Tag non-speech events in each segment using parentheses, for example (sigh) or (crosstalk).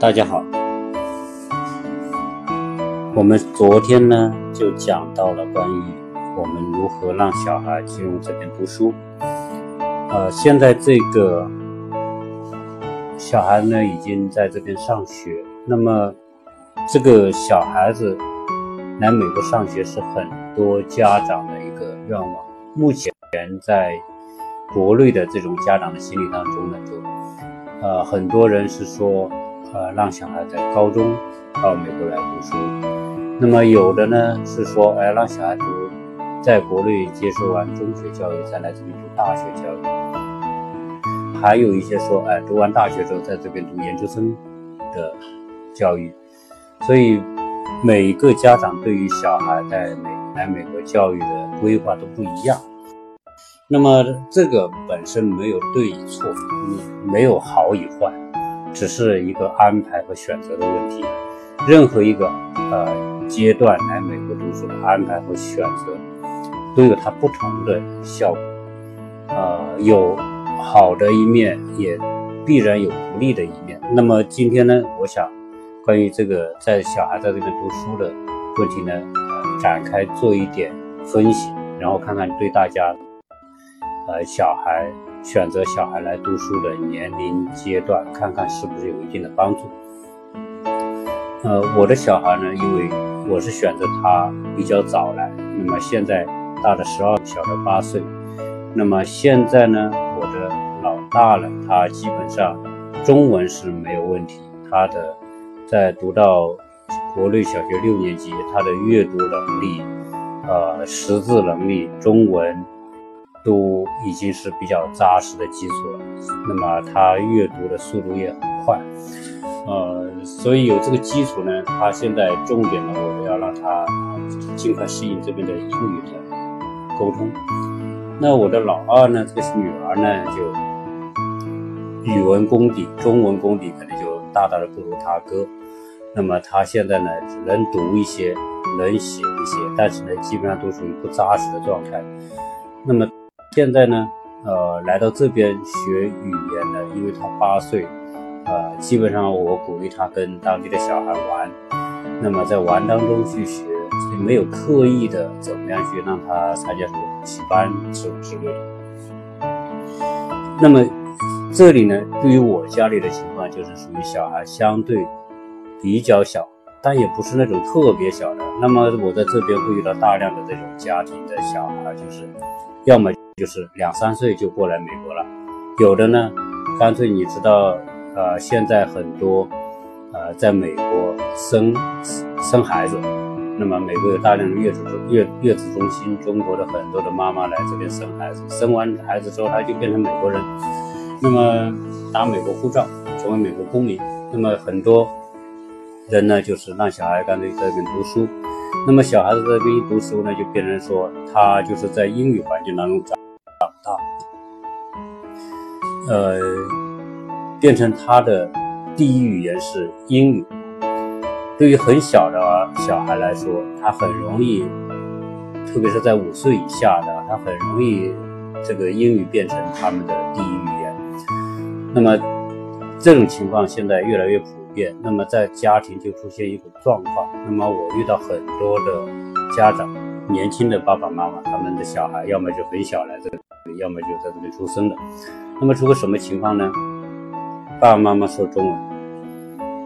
大家好，我们昨天呢就讲到了关于我们如何让小孩进入这边读书。呃，现在这个小孩呢已经在这边上学，那么这个小孩子来美国上学是很多家长的一个愿望。目前在国内的这种家长的心理当中呢，就呃很多人是说。呃，让小孩在高中到美国来读书。那么有的呢是说，哎，让小孩读在国内接受完中学教育，再来这边读大学教育。还有一些说，哎，读完大学之后在这边读研究生的教育。所以每个家长对于小孩在美来美国教育的规划都不一样。那么这个本身没有对与错，没有好与坏。只是一个安排和选择的问题。任何一个呃阶段来美国读书的安排和选择，都有它不同的效果。呃，有好的一面，也必然有不利的一面。那么今天呢，我想关于这个在小孩在这边读书的问题呢，展开做一点分析，然后看看对大家呃小孩。选择小孩来读书的年龄阶段，看看是不是有一定的帮助。呃，我的小孩呢，因为我是选择他比较早来，那么现在大的十二，小的八岁。那么现在呢，我的老大了，他基本上中文是没有问题，他的在读到国内小学六年级，他的阅读能力、呃识字能力、中文。都已经是比较扎实的基础了，那么他阅读的速度也很快，呃，所以有这个基础呢，他现在重点呢，我们要让他尽快适应这边的英语的沟通。那我的老二呢，这个是女儿呢，就语文功底、中文功底可能就大大的不如他哥，那么他现在呢，能读一些，能写一些，但是呢，基本上都属于不扎实的状态，那么。现在呢，呃，来到这边学语言呢，因为他八岁，呃，基本上我鼓励他跟当地的小孩玩，那么在玩当中去学，没有刻意的怎么样去让他参加什么补习班之之类的。那么这里呢，对于我家里的情况，就是属于小孩相对比较小，但也不是那种特别小的。那么我在这边会遇到大量的这种家庭的小孩，就是要么。就是两三岁就过来美国了，有的呢，干脆你知道，呃，现在很多，呃，在美国生生孩子，那么美国有大量的月子月月子中心，中国的很多的妈妈来这边生孩子，生完孩子之后他就变成美国人，那么打美国护照，成为美国公民，那么很多人呢，就是让小孩干脆在这边读书，那么小孩子在这边一读书呢，就变成说他就是在英语环境当中长。呃，变成他的第一语言是英语。对于很小的小孩来说，他很容易，特别是在五岁以下的，他很容易这个英语变成他们的第一语言。那么这种情况现在越来越普遍。那么在家庭就出现一种状况。那么我遇到很多的家长，年轻的爸爸妈妈，他们的小孩要么就很小来这。要么就在这里出生的，那么出个什么情况呢？爸爸妈妈说中文，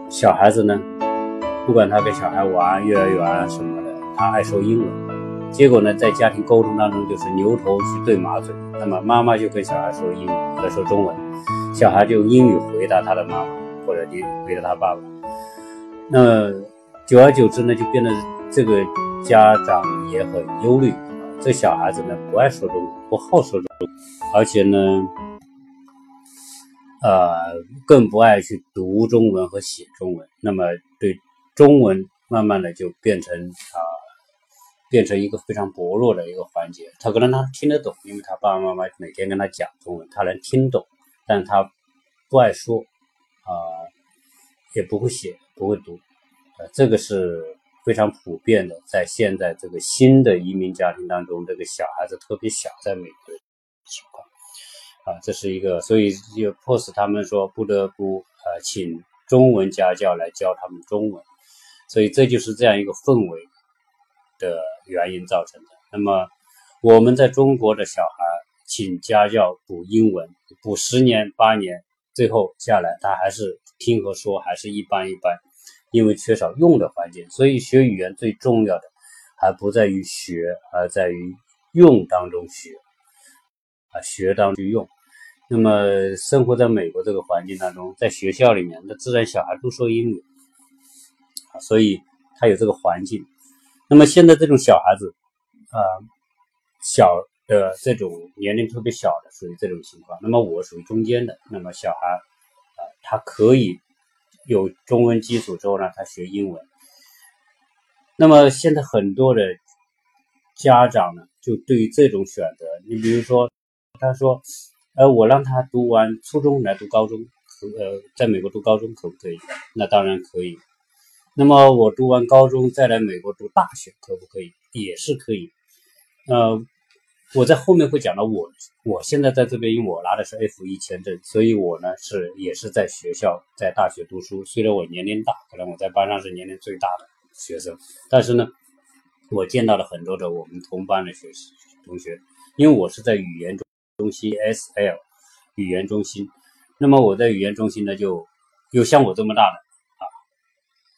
小孩子呢，不管他跟小孩玩幼儿园什么的，他爱说英文。结果呢，在家庭沟通当中就是牛头去对马嘴。那么妈妈就跟小孩说英语，在说中文，小孩就用英语回答他的妈妈，或者就回答他爸爸。那久而久之呢，就变得这个家长也很忧虑。这小孩子呢，不爱说中文，不好说中文，而且呢，呃，更不爱去读中文和写中文。那么，对中文慢慢的就变成啊，变成一个非常薄弱的一个环节。他可能他听得懂，因为他爸爸妈妈每天跟他讲中文，他能听懂，但他不爱说，啊，也不会写，不会读，呃，这个是。非常普遍的，在现在这个新的移民家庭当中，这个小孩子特别小，在美国情况啊，这是一个，所以就迫使他们说不得不呃请中文家教来教他们中文，所以这就是这样一个氛围的原因造成的。那么我们在中国的小孩请家教补英文，补十年八年，最后下来他还是听和说还是一般一般，因为缺少用的环境。所以学语言最重要的还不在于学，而在于用当中学啊，学当中用。那么生活在美国这个环境当中，在学校里面，那自然小孩都说英语，所以他有这个环境。那么现在这种小孩子啊，小的这种年龄特别小的，属于这种情况。那么我属于中间的。那么小孩啊，他可以有中文基础之后呢，他学英文。那么现在很多的家长呢，就对于这种选择，你比如说，他说。呃，我让他读完初中来读高中，可呃，在美国读高中可不可以？那当然可以。那么我读完高中再来美国读大学可不可以？也是可以。呃，我在后面会讲到我，我现在在这边，因为我拿的是 F 一签证，所以我呢是也是在学校在大学读书。虽然我年龄大，可能我在班上是年龄最大的学生，但是呢，我见到了很多的我们同班的学习同学，因为我是在语言中中。心 S L 语言中心，那么我在语言中心呢，就有像我这么大的啊，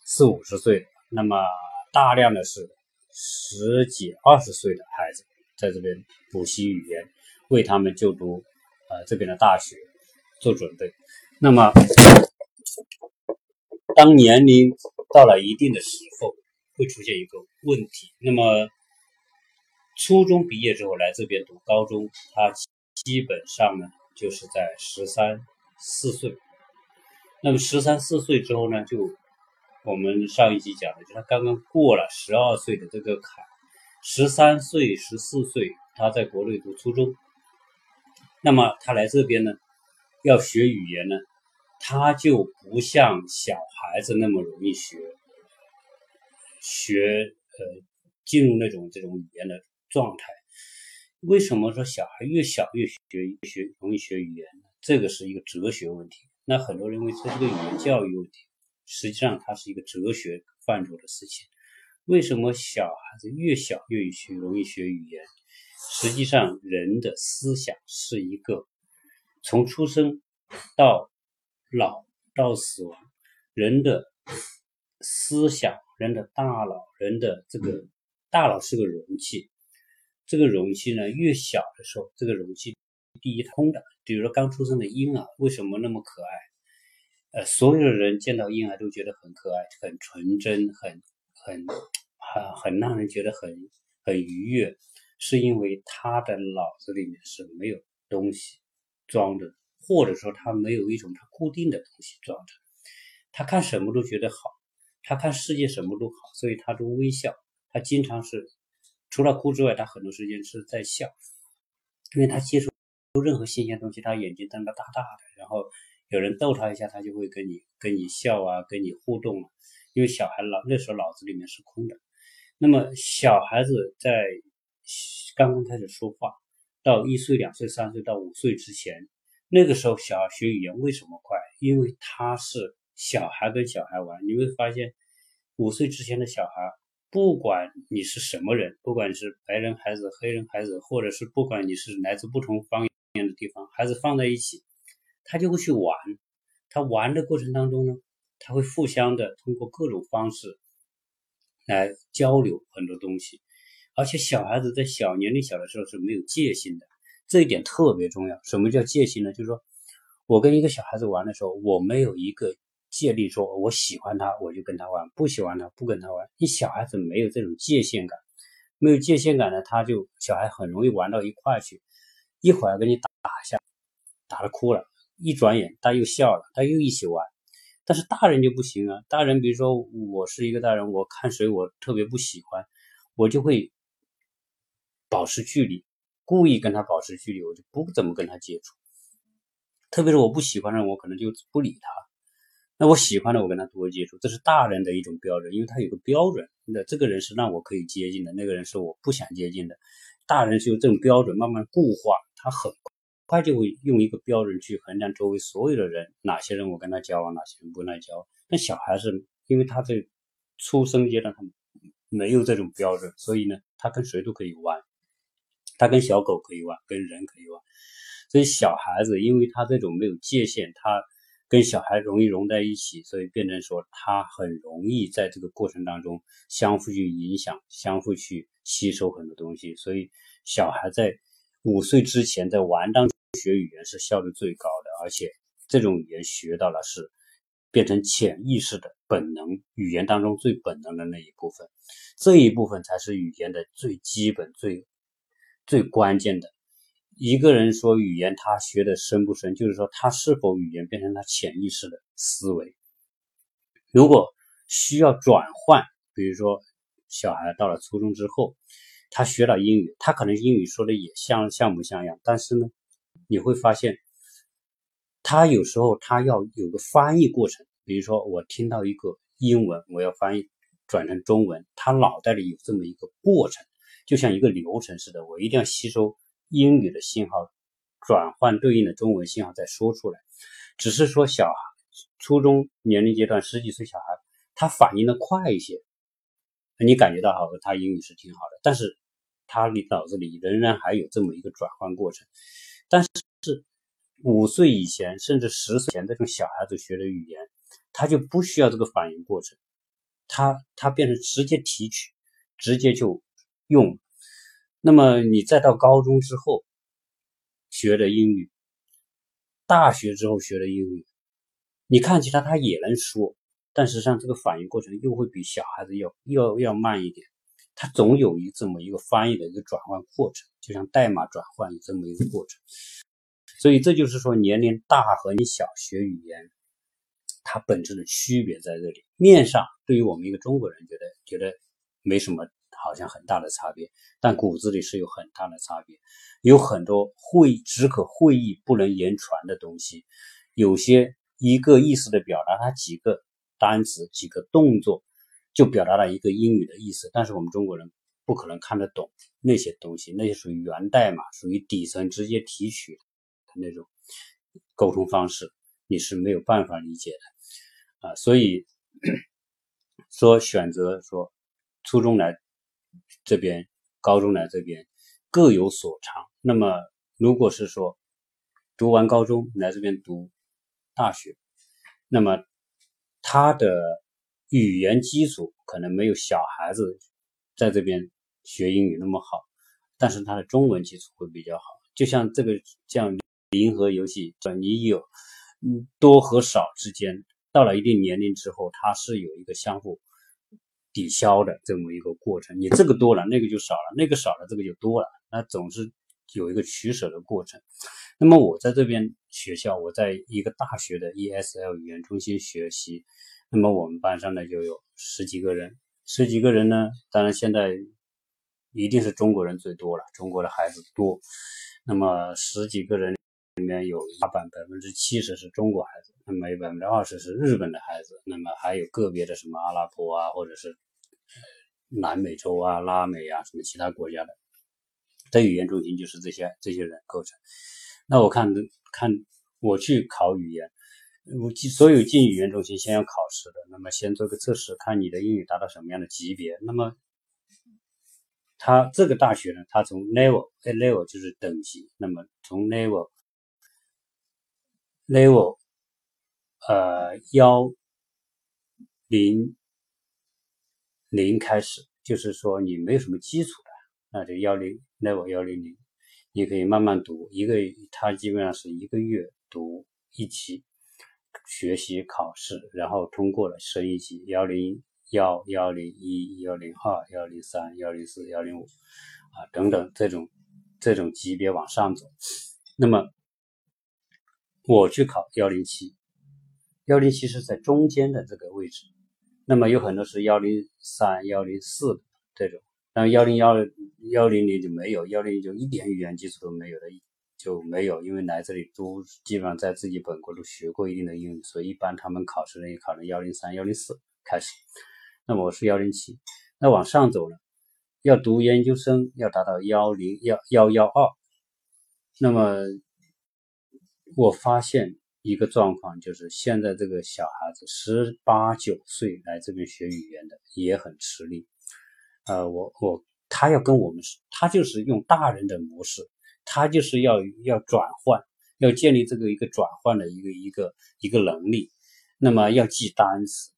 四五十岁，那么大量的是十几二十岁的孩子在这边补习语言，为他们就读啊这边的大学做准备。那么当年龄到了一定的时候，会出现一个问题。那么初中毕业之后来这边读高中，他。基本上呢，就是在十三四岁。那么十三四岁之后呢，就我们上一集讲的，就他刚刚过了十二岁的这个坎，十三岁、十四岁，他在国内读初中。那么他来这边呢，要学语言呢，他就不像小孩子那么容易学，学呃进入那种这种语言的状态。为什么说小孩越小越学学容易学语言？这个是一个哲学问题。那很多人认为这是个语言教育问题，实际上它是一个哲学范畴的事情。为什么小孩子越小越学容易学语言？实际上，人的思想是一个从出生到老到死亡，人的思想、人的大脑、人的这个大脑是个容器。这个容器呢，越小的时候，这个容器第一空的。比如说刚出生的婴儿，为什么那么可爱？呃，所有的人见到婴儿都觉得很可爱、很纯真、很很很很让人觉得很很愉悦，是因为他的脑子里面是没有东西装的，或者说他没有一种他固定的东西装着，他看什么都觉得好，他看世界什么都好，所以他都微笑，他经常是。除了哭之外，他很多时间是在笑，因为他接触任何新鲜东西，他眼睛瞪得大大的，然后有人逗他一下，他就会跟你跟你笑啊，跟你互动啊。因为小孩脑那时候脑子里面是空的。那么小孩子在刚刚开始说话，到一岁、两岁、三岁到五岁之前，那个时候小孩学语言为什么快？因为他是小孩跟小孩玩，你会发现五岁之前的小孩。不管你是什么人，不管是白人孩子、黑人孩子，或者是不管你是来自不同方言的地方，孩子放在一起，他就会去玩。他玩的过程当中呢，他会互相的通过各种方式来交流很多东西。而且小孩子在小年龄小的时候是没有戒心的，这一点特别重要。什么叫戒心呢？就是说我跟一个小孩子玩的时候，我没有一个。借力说，我喜欢他，我就跟他玩；不喜欢他，不跟他玩。你小孩子没有这种界限感，没有界限感呢，他就小孩很容易玩到一块去，一会儿跟你打一下，打的哭了，一转眼他又笑了，他又一起玩。但是大人就不行啊，大人比如说我是一个大人，我看谁我特别不喜欢，我就会保持距离，故意跟他保持距离，我就不怎么跟他接触。特别是我不喜欢的人，我可能就不理他。那我喜欢的，我跟他多接触，这是大人的一种标准，因为他有个标准。那这个人是让我可以接近的，那个人是我不想接近的。大人是有这种标准，慢慢固化，他很快就会用一个标准去衡量周围所有的人，哪些人我跟他交往，哪些人不跟他交往。但小孩子，因为他在出生阶段他没有这种标准，所以呢，他跟谁都可以玩，他跟小狗可以玩，跟人可以玩。所以小孩子，因为他这种没有界限，他跟小孩容易融在一起，所以变成说他很容易在这个过程当中相互去影响，相互去吸收很多东西。所以小孩在五岁之前在玩当中学语言是效率最高的，而且这种语言学到了是变成潜意识的本能，语言当中最本能的那一部分，这一部分才是语言的最基本、最最关键的。一个人说语言他学的深不深，就是说他是否语言变成他潜意识的思维。如果需要转换，比如说小孩到了初中之后，他学了英语，他可能英语说的也像像模像样，但是呢，你会发现他有时候他要有个翻译过程。比如说我听到一个英文，我要翻译转成中文，他脑袋里有这么一个过程，就像一个流程似的，我一定要吸收。英语的信号转换对应的中文信号再说出来，只是说小孩初中年龄阶段十几岁小孩他反应的快一些，你感觉到好他英语是挺好的，但是他的脑子里仍然还有这么一个转换过程。但是五岁以前甚至十岁前这种小孩子学的语言，他就不需要这个反应过程，他他变成直接提取，直接就用。那么你再到高中之后学的英语，大学之后学的英语，你看起来他也能说，但实际上这个反应过程又会比小孩子要要要慢一点，他总有一这么一个翻译的一个转换过程，就像代码转换这么一个过程。所以这就是说年龄大和你小学语言，它本质的区别在这里。面上对于我们一个中国人觉得觉得没什么。好像很大的差别，但骨子里是有很大的差别，有很多会只可会意不能言传的东西，有些一个意思的表达，它几个单词、几个动作就表达了一个英语的意思，但是我们中国人不可能看得懂那些东西，那些属于源代码，属于底层直接提取的那种沟通方式，你是没有办法理解的啊，所以 (coughs) 说选择说初中来。这边高中来这边各有所长。那么，如果是说读完高中来这边读大学，那么他的语言基础可能没有小孩子在这边学英语那么好，但是他的中文基础会比较好。就像这个像银河游戏，你有嗯多和少之间，到了一定年龄之后，它是有一个相互。抵消的这么一个过程，你这个多了，那个就少了；那个少了，这个就多了。那总是有一个取舍的过程。那么我在这边学校，我在一个大学的 ESL 语言中心学习。那么我们班上呢就有十几个人，十几个人呢，当然现在一定是中国人最多了，中国的孩子多。那么十几个人里面有大半百分之七十是中国孩子，那么有百分之二十是日本的孩子，那么还有个别的什么阿拉伯啊，或者是。南美洲啊、拉美啊，什么其他国家的，的语言中心就是这些这些人构成。那我看看我去考语言，我所有进语言中心先要考试的，那么先做个测试，看你的英语达到什么样的级别。那么他这个大学呢，他从 level，a level 就是等级，那么从 level level 呃幺零。零开始，就是说你没有什么基础的，那就幺零 level 幺零零，你可以慢慢读一个，它基本上是一个月读一期，学习考试，然后通过了升一级幺零幺幺零一幺零二幺零三幺零四幺零五啊等等这种这种级别往上走。那么我去考幺零七，幺零七是在中间的这个位置。那么有很多是幺零三、幺零四这种，那幺零幺幺零零就没有，幺零就一点语言基础都没有的就没有，因为来这里都基本上在自己本国都学过一定的英语，所以一般他们考试呢也考了幺零三、幺零四开始。那么我是幺零七，那往上走呢，要读研究生要达到幺零幺幺幺二，那么我发现一个状况，就是现在这个小孩子十八九岁来这边学语言的也很吃力。呃，我我他要跟我们，他就是用大人的模式，他就是要要转换，要建立这个一个转换的一个一个一个能力。那么要记单词，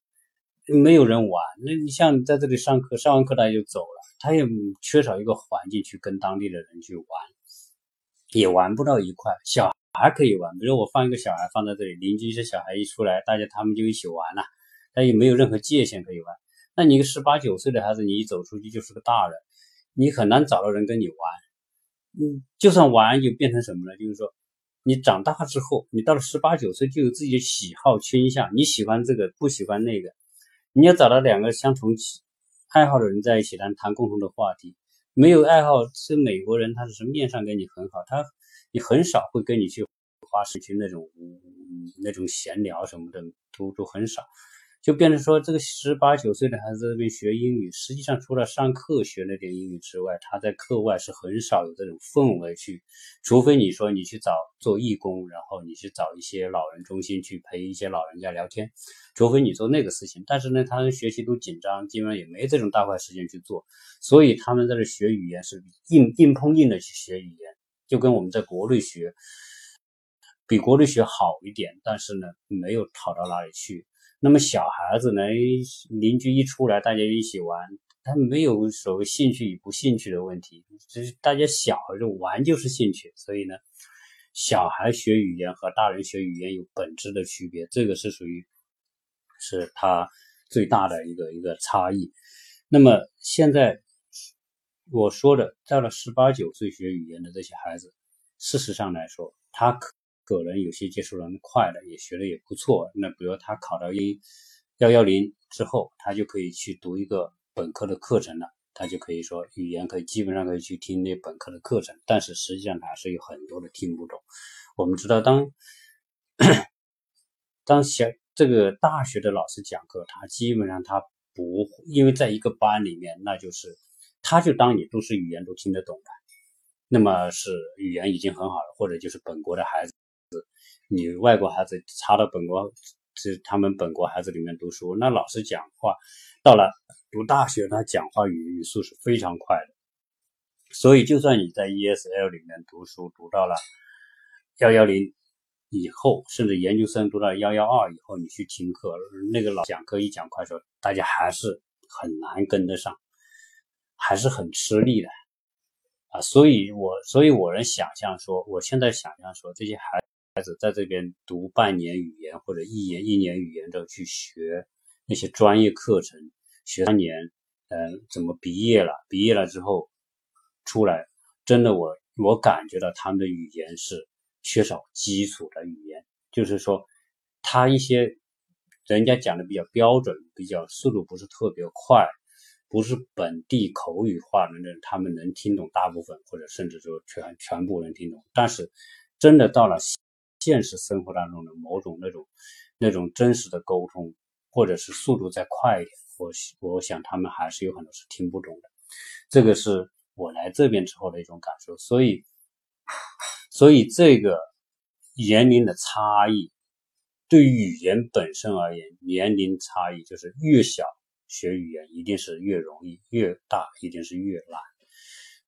没有人玩。那你像在这里上课，上完课他就走了，他也缺少一个环境去跟当地的人去玩，也玩不到一块。小。还可以玩，比如我放一个小孩放在这里，邻居一些小孩一出来，大家他们就一起玩了，他也没有任何界限可以玩。那你一个十八九岁的孩子，你一走出去就是个大人，你很难找到人跟你玩。嗯，就算玩，就变成什么呢？就是说，你长大之后，你到了十八九岁，就有自己的喜好倾向，你喜欢这个，不喜欢那个，你要找到两个相同爱好的人在一起谈谈共同的话题。没有爱好，是美国人，他是面上跟你很好，他。你很少会跟你去花时间那种那种闲聊什么的，都都很少，就变成说这个十八九岁的孩子这边学英语，实际上除了上课学那点英语之外，他在课外是很少有这种氛围去，除非你说你去找做义工，然后你去找一些老人中心去陪一些老人家聊天，除非你做那个事情，但是呢，他们学习都紧张，基本上也没这种大块时间去做，所以他们在这学语言是硬硬碰硬的去学语言。就跟我们在国内学，比国内学好一点，但是呢，没有好到哪里去。那么小孩子呢，邻居一出来，大家一起玩，他没有所谓兴趣与不兴趣的问题，就是大家小就玩就是兴趣。所以呢，小孩学语言和大人学语言有本质的区别，这个是属于是他最大的一个一个差异。那么现在。我说的，到了十八九岁学语言的这些孩子，事实上来说，他可可能有些接受能快的，也学的也不错。那比如他考到一幺幺零之后，他就可以去读一个本科的课程了，他就可以说语言可以基本上可以去听那本科的课程。但是实际上还是有很多的听不懂。我们知道，当当小这个大学的老师讲课，他基本上他不因为在一个班里面，那就是。他就当你都是语言都听得懂的，那么是语言已经很好了，或者就是本国的孩子，你外国孩子插到本国是他们本国孩子里面读书，那老师讲话到了读大学，他讲话语语速是非常快的，所以就算你在 ESL 里面读书读到了幺幺零以后，甚至研究生读到幺幺二以后，你去听课，那个老讲课一讲快说，大家还是很难跟得上。还是很吃力的啊，所以我所以我能想象说，我现在想象说，这些孩孩子在这边读半年语言或者一年一年语言的去学那些专业课程，学三年，呃，怎么毕业了？毕业了之后出来，真的我我感觉到他们的语言是缺少基础的语言，就是说他一些人家讲的比较标准，比较速度不是特别快。不是本地口语化的人，他们能听懂大部分，或者甚至说全全部能听懂。但是，真的到了现实生活当中的某种那种那种真实的沟通，或者是速度再快一点，我我想他们还是有很多是听不懂的。这个是我来这边之后的一种感受。所以，所以这个年龄的差异，对语言本身而言，年龄差异就是越小。学语言一定是越容易，越大一定是越难，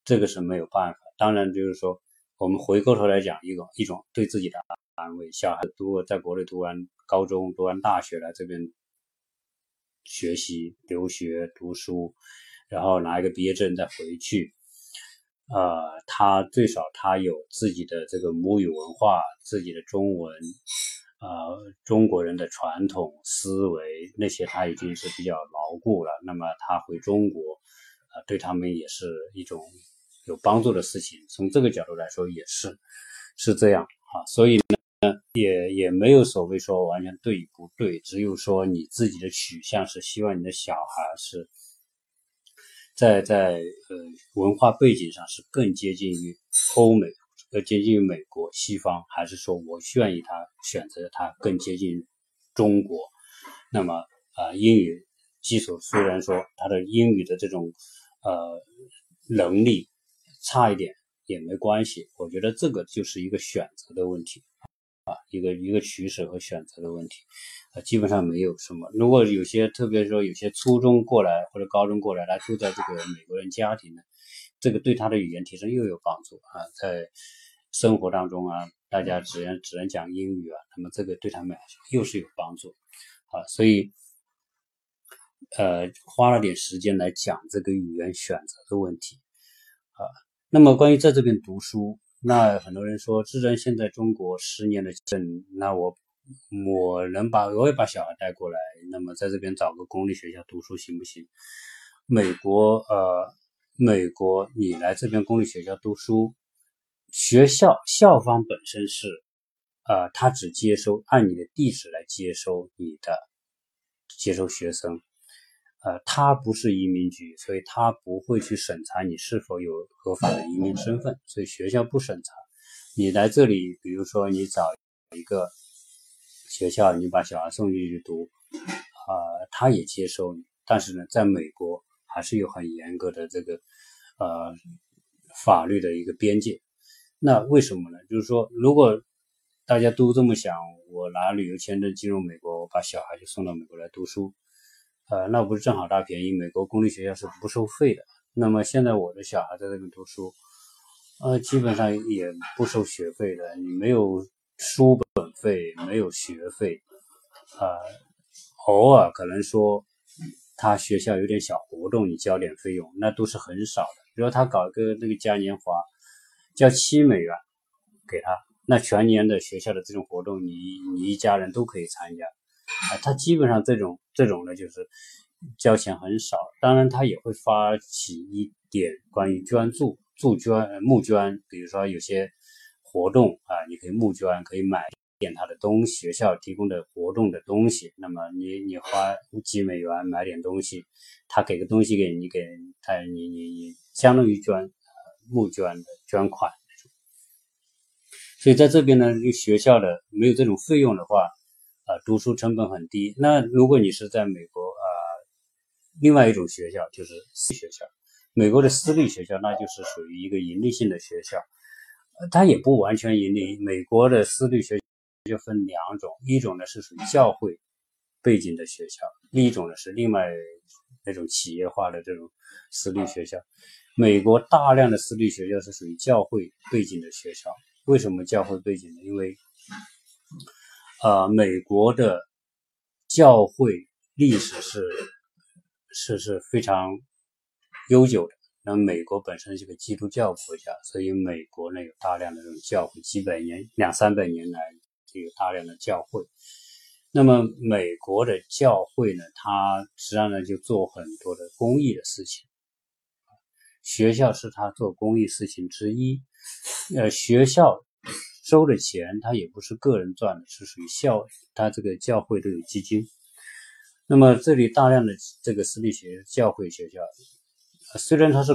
这个是没有办法。当然，就是说，我们回过头来讲一个一种对自己的安慰：小孩读在国内读完高中、读完大学来这边学习、留学、读书，然后拿一个毕业证再回去，呃，他最少他有自己的这个母语文化，自己的中文。呃，中国人的传统思维那些他已经是比较牢固了。那么他回中国，呃，对他们也是一种有帮助的事情。从这个角度来说，也是是这样啊。所以呢，也也没有所谓说完全对与不对，只有说你自己的取向是希望你的小孩是在在呃文化背景上是更接近于欧美。要接近于美国、西方，还是说我愿意他选择他更接近中国？那么啊，英语基础虽然说他的英语的这种呃能力差一点也没关系，我觉得这个就是一个选择的问题。啊，一个一个取舍和选择的问题啊，基本上没有什么。如果有些特别说有些初中过来或者高中过来，他住在这个美国人家庭呢，这个对他的语言提升又有帮助啊，在生活当中啊，大家只能只能讲英语啊，那么这个对他们又是有帮助啊，所以。呃，花了点时间来讲这个语言选择的问题啊。那么关于在这边读书，那很多人说，智真现在中国十年的证，那我我能把我也把小孩带过来，那么在这边找个公立学校读书行不行？美国呃，美国你来这边公立学校读书，学校校方本身是呃，他只接收按你的地址来接收你的接收学生。呃，他不是移民局，所以他不会去审查你是否有合法的移民身份，所以学校不审查。你来这里，比如说你找一个学校，你把小孩送进去读，啊，他也接收你。但是呢，在美国还是有很严格的这个呃法律的一个边界。那为什么呢？就是说，如果大家都这么想，我拿旅游签证进入美国，我把小孩就送到美国来读书。呃，那不是正好大便宜？美国公立学校是不收费的。那么现在我的小孩在这边读书，呃，基本上也不收学费的。你没有书本费，没有学费，呃，偶尔可能说他学校有点小活动，你交点费用，那都是很少的。比如他搞一个那个嘉年华，交七美元给他，那全年的学校的这种活动，你你一家人都可以参加。啊，他基本上这种这种呢，就是交钱很少，当然他也会发起一点关于捐助、助捐、募捐，比如说有些活动啊，你可以募捐，可以买点他的东西，学校提供的活动的东西，那么你你花几美元买点东西，他给个东西给你，给他你你你相当于捐募捐的捐款，所以在这边呢，学校的没有这种费用的话。啊，读书成本很低。那如果你是在美国啊，另外一种学校就是私立学校，美国的私立学校那就是属于一个盈利性的学校，它也不完全盈利。美国的私立学校就分两种，一种呢是属于教会背景的学校，另一种呢是另外那种企业化的这种私立学校。美国大量的私立学校是属于教会背景的学校，为什么教会背景呢？因为呃，美国的教会历史是是是非常悠久的。那美国本身是个基督教国家，所以美国呢有大量的这种教会，几百年、两三百年来就有大量的教会。那么美国的教会呢，它实际上呢就做很多的公益的事情，学校是他做公益事情之一。呃，学校。收的钱，他也不是个人赚的，是属于校，他这个教会都有基金。那么这里大量的这个私立学教会学校，虽然它是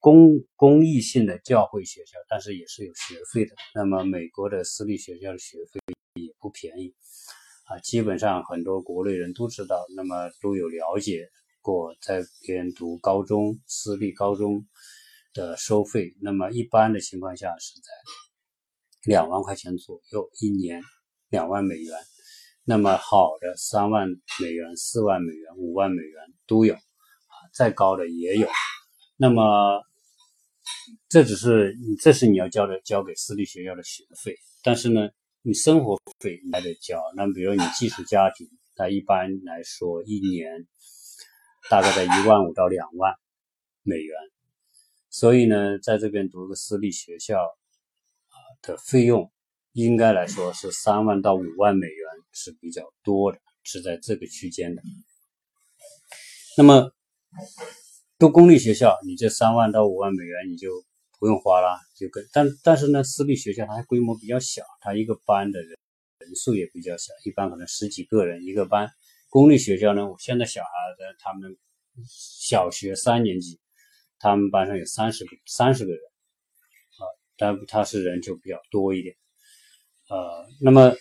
公公益性的教会学校，但是也是有学费的。那么美国的私立学校的学费也不便宜啊，基本上很多国内人都知道，那么都有了解过，在边读高中私立高中的收费。那么一般的情况下是在。两万块钱左右一年，两万美元，那么好的三万美元、四万美元、五万美元都有，啊，再高的也有。那么这只是，这是你要交的交给私立学校的学费，但是呢，你生活费你还得交。那比如你寄宿家庭，它一般来说一年大概在一万五到两万美元，所以呢，在这边读个私立学校啊。的费用应该来说是三万到五万美元是比较多的，是在这个区间的。那么读公立学校，你这三万到五万美元你就不用花了，就跟但但是呢，私立学校它规模比较小，它一个班的人人数也比较小，一般可能十几个人一个班。公立学校呢，我现在小孩在他们小学三年级，他们班上有三十个三十个人。啊但他是人就比较多一点，呃，那么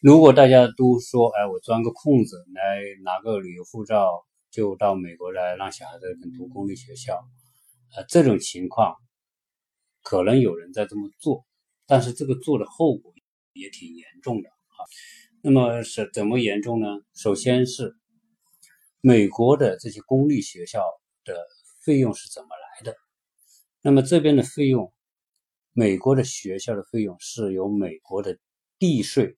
如果大家都说，哎，我钻个空子来拿个旅游护照就到美国来让小孩子读公立学校，呃，这种情况可能有人在这么做，但是这个做的后果也挺严重的啊。那么是怎么严重呢？首先是美国的这些公立学校的费用是怎么来的？那么这边的费用，美国的学校的费用是由美国的地税、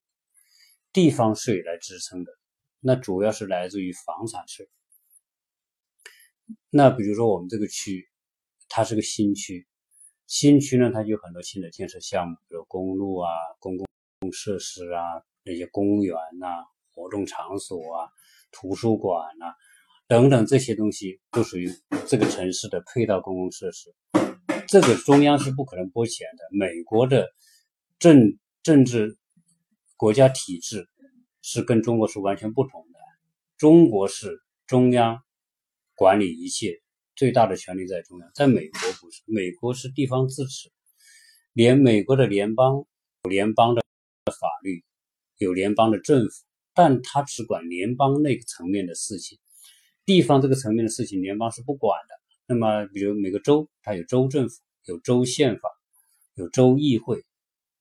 地方税来支撑的，那主要是来自于房产税。那比如说我们这个区，它是个新区，新区呢，它就有很多新的建设项目，比如公路啊、公共设施啊、那些公园呐、活动场所啊、图书馆呐等等这些东西，都属于这个城市的配套公共设施。这个中央是不可能拨钱的。美国的政政治国家体制是跟中国是完全不同的。中国是中央。管理一切，最大的权力在中央。在美国不是，美国是地方自治。连美国的联邦联邦的法律，有联邦的政府，但他只管联邦那个层面的事情，地方这个层面的事情，联邦是不管的。那么，比如每个州，它有州政府，有州宪法，有州议会，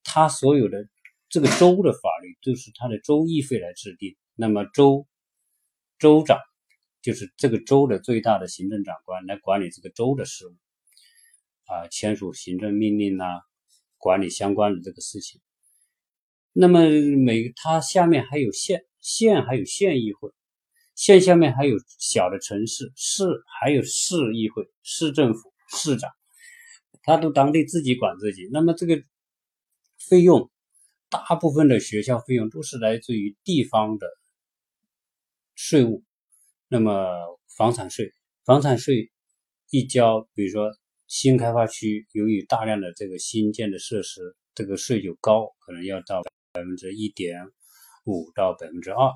它所有的这个州的法律都是它的州议会来制定。那么州州长。就是这个州的最大的行政长官来管理这个州的事务，啊，签署行政命令呐，管理相关的这个事情。那么每他下面还有县，县还有县议会，县下面还有小的城市，市还有市议会、市政府、市长，他都当地自己管自己。那么这个费用，大部分的学校费用都是来自于地方的税务。那么房产税，房产税一交，比如说新开发区，由于大量的这个新建的设施，这个税就高，可能要到百分之一点五到百分之二，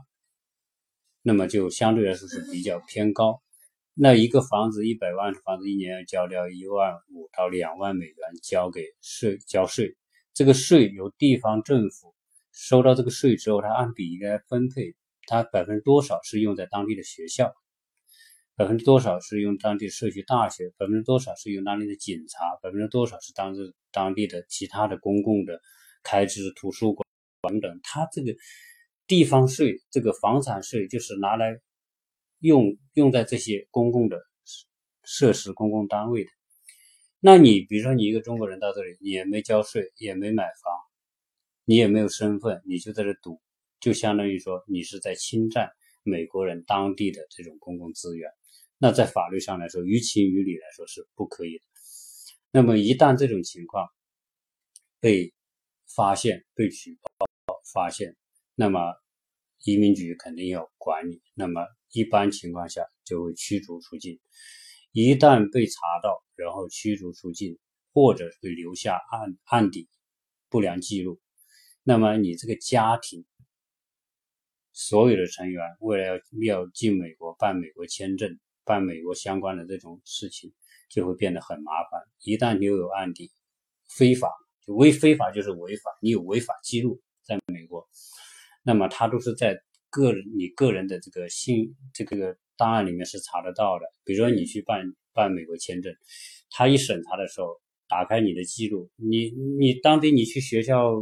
那么就相对来说是比较偏高。那一个房子一百万的房子，一年要交掉一万五到两万美元交给税交税，这个税由地方政府收到这个税之后，它按比例来分配。它百分之多少是用在当地的学校，百分之多少是用当地社区大学，百分之多少是用当地的警察，百分之多少是当地当地的其他的公共的开支，图书馆等等。它这个地方税，这个房产税就是拿来用用在这些公共的设施、公共单位的。那你比如说你一个中国人到这里，你也没交税，也没买房，你也没有身份，你就在这赌。就相当于说你是在侵占美国人当地的这种公共资源，那在法律上来说，于情于理来说是不可以的。那么一旦这种情况被发现、被举报发现，那么移民局肯定要管你。那么一般情况下就会驱逐出境。一旦被查到，然后驱逐出境，或者会留下案案底不良记录，那么你这个家庭。所有的成员为了要要进美国办美国签证、办美国相关的这种事情，就会变得很麻烦。一旦你有案底，非法就违非法就是违法，你有违法记录在美国，那么他都是在个你个人的这个信这个档案里面是查得到的。比如说你去办办美国签证，他一审查的时候，打开你的记录，你你当地你去学校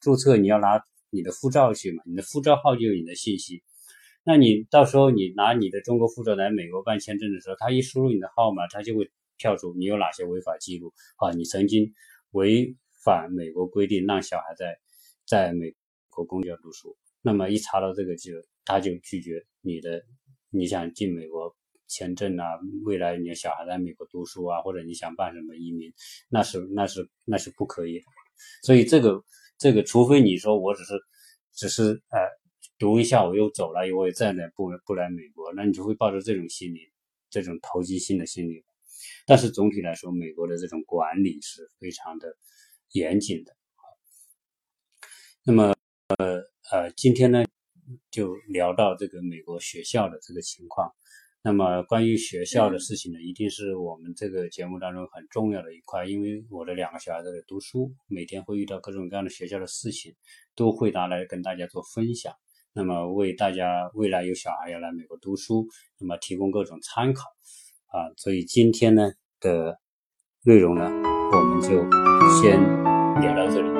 注册，你要拿。你的护照去嘛？你的护照号就有你的信息。那你到时候你拿你的中国护照来美国办签证的时候，他一输入你的号码，他就会跳出你有哪些违法记录啊？你曾经违反美国规定，让小孩在在美国公交读书。那么一查到这个，就他就拒绝你的，你想进美国签证啊？未来你的小孩在美国读书啊，或者你想办什么移民，那是那是那是不可以的。所以这个。这个，除非你说我只是，只是呃读一下，我又走了，我也再来不不来美国，那你就会抱着这种心理，这种投机性的心理。但是总体来说，美国的这种管理是非常的严谨的。那么呃呃，今天呢就聊到这个美国学校的这个情况。那么关于学校的事情呢，一定是我们这个节目当中很重要的一块，因为我的两个小孩在读书，每天会遇到各种各样的学校的事情，都会拿来跟大家做分享。那么为大家未来有小孩要来美国读书，那么提供各种参考啊。所以今天呢的内容呢，我们就先聊到这里。